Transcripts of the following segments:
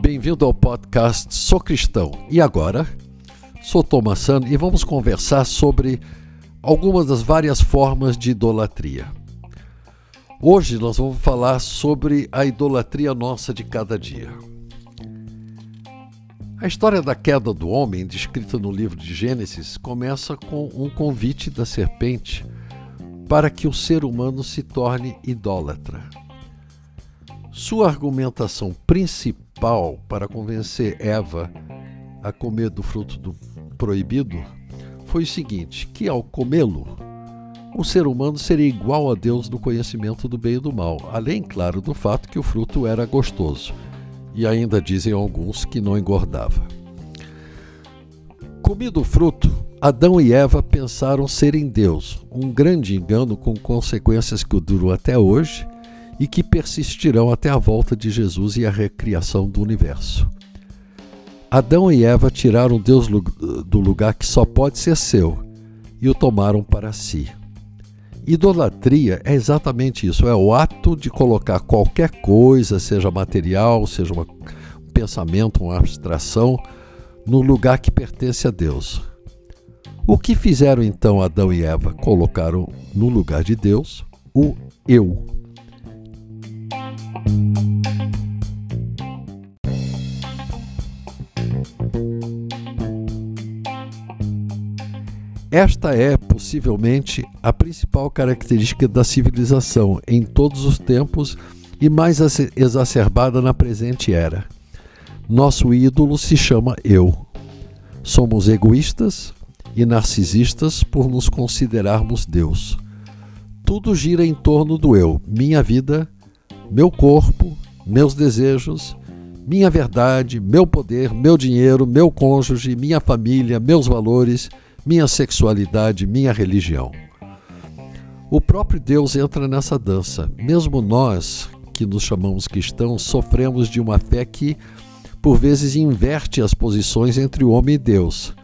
Bem-vindo ao podcast Sou Cristão. E agora? Sou Thomas San e vamos conversar sobre algumas das várias formas de idolatria. Hoje nós vamos falar sobre a idolatria nossa de cada dia. A história da queda do homem, descrita no livro de Gênesis, começa com um convite da serpente para que o ser humano se torne idólatra. Sua argumentação principal para convencer Eva a comer do fruto do proibido foi o seguinte: que ao comê-lo, o ser humano seria igual a Deus no conhecimento do bem e do mal, além, claro, do fato que o fruto era gostoso. E ainda dizem alguns que não engordava. Comido o fruto, Adão e Eva pensaram serem Deus, um grande engano com consequências que duram até hoje e que persistirão até a volta de Jesus e a recriação do universo. Adão e Eva tiraram Deus do lugar que só pode ser seu e o tomaram para si. Idolatria é exatamente isso: é o ato de colocar qualquer coisa, seja material, seja um pensamento, uma abstração, no lugar que pertence a Deus. O que fizeram então Adão e Eva? Colocaram no lugar de Deus o eu. Esta é possivelmente a principal característica da civilização em todos os tempos e mais exacerbada na presente era. Nosso ídolo se chama eu. Somos egoístas e narcisistas por nos considerarmos Deus. Tudo gira em torno do eu, minha vida, meu corpo, meus desejos, minha verdade, meu poder, meu dinheiro, meu cônjuge, minha família, meus valores minha sexualidade, minha religião. O próprio Deus entra nessa dança. Mesmo nós, que nos chamamos cristãos, sofremos de uma fé que, por vezes, inverte as posições entre o homem e Deus.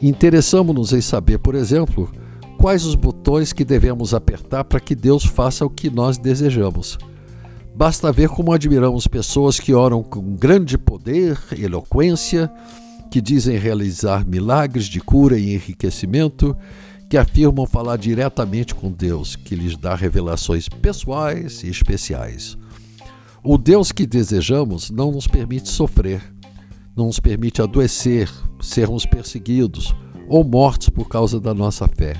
Interessamos-nos em saber, por exemplo, quais os botões que devemos apertar para que Deus faça o que nós desejamos. Basta ver como admiramos pessoas que oram com grande poder, eloquência, que dizem realizar milagres de cura e enriquecimento, que afirmam falar diretamente com Deus, que lhes dá revelações pessoais e especiais. O Deus que desejamos não nos permite sofrer, não nos permite adoecer, sermos perseguidos ou mortos por causa da nossa fé.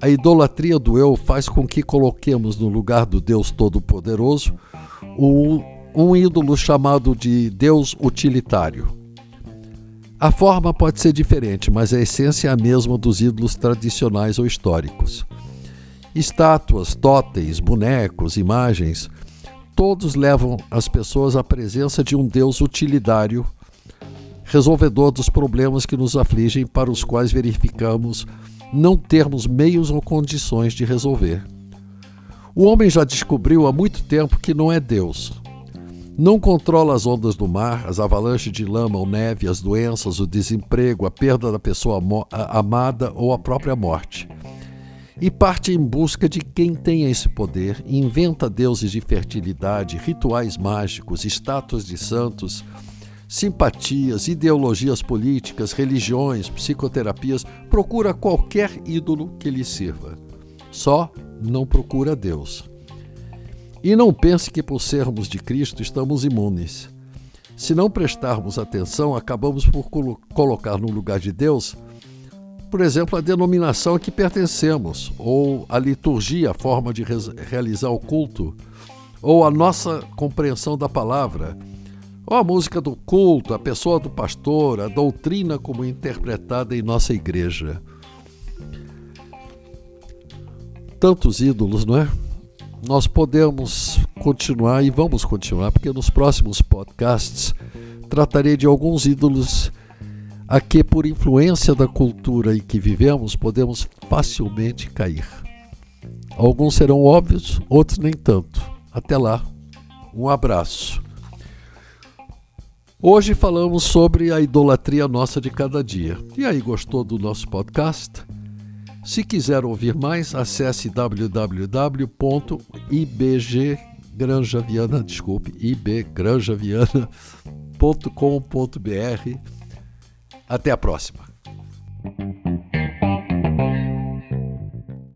A idolatria do eu faz com que coloquemos no lugar do Deus Todo-Poderoso um ídolo chamado de Deus utilitário a forma pode ser diferente, mas a essência é a mesma dos ídolos tradicionais ou históricos. Estátuas, totens, bonecos, imagens, todos levam as pessoas à presença de um Deus utilitário, resolvedor dos problemas que nos afligem, para os quais verificamos não termos meios ou condições de resolver. O homem já descobriu há muito tempo que não é Deus, não controla as ondas do mar, as avalanches de lama ou neve, as doenças, o desemprego, a perda da pessoa amada ou a própria morte. E parte em busca de quem tem esse poder, inventa deuses de fertilidade, rituais mágicos, estátuas de santos, simpatias, ideologias políticas, religiões, psicoterapias, procura qualquer ídolo que lhe sirva. Só não procura Deus. E não pense que por sermos de Cristo estamos imunes. Se não prestarmos atenção, acabamos por colo colocar no lugar de Deus, por exemplo, a denominação a que pertencemos, ou a liturgia, a forma de re realizar o culto, ou a nossa compreensão da palavra, ou a música do culto, a pessoa do pastor, a doutrina como interpretada em nossa igreja. Tantos ídolos, não é? nós podemos continuar e vamos continuar, porque nos próximos podcasts tratarei de alguns ídolos a que, por influência da cultura em que vivemos, podemos facilmente cair. Alguns serão óbvios, outros nem tanto. Até lá, um abraço. Hoje falamos sobre a idolatria nossa de cada dia. E aí, gostou do nosso podcast? Se quiser ouvir mais, acesse www.ibggranjaviana, desculpe, ibgranjaviana.com.br. Até a próxima.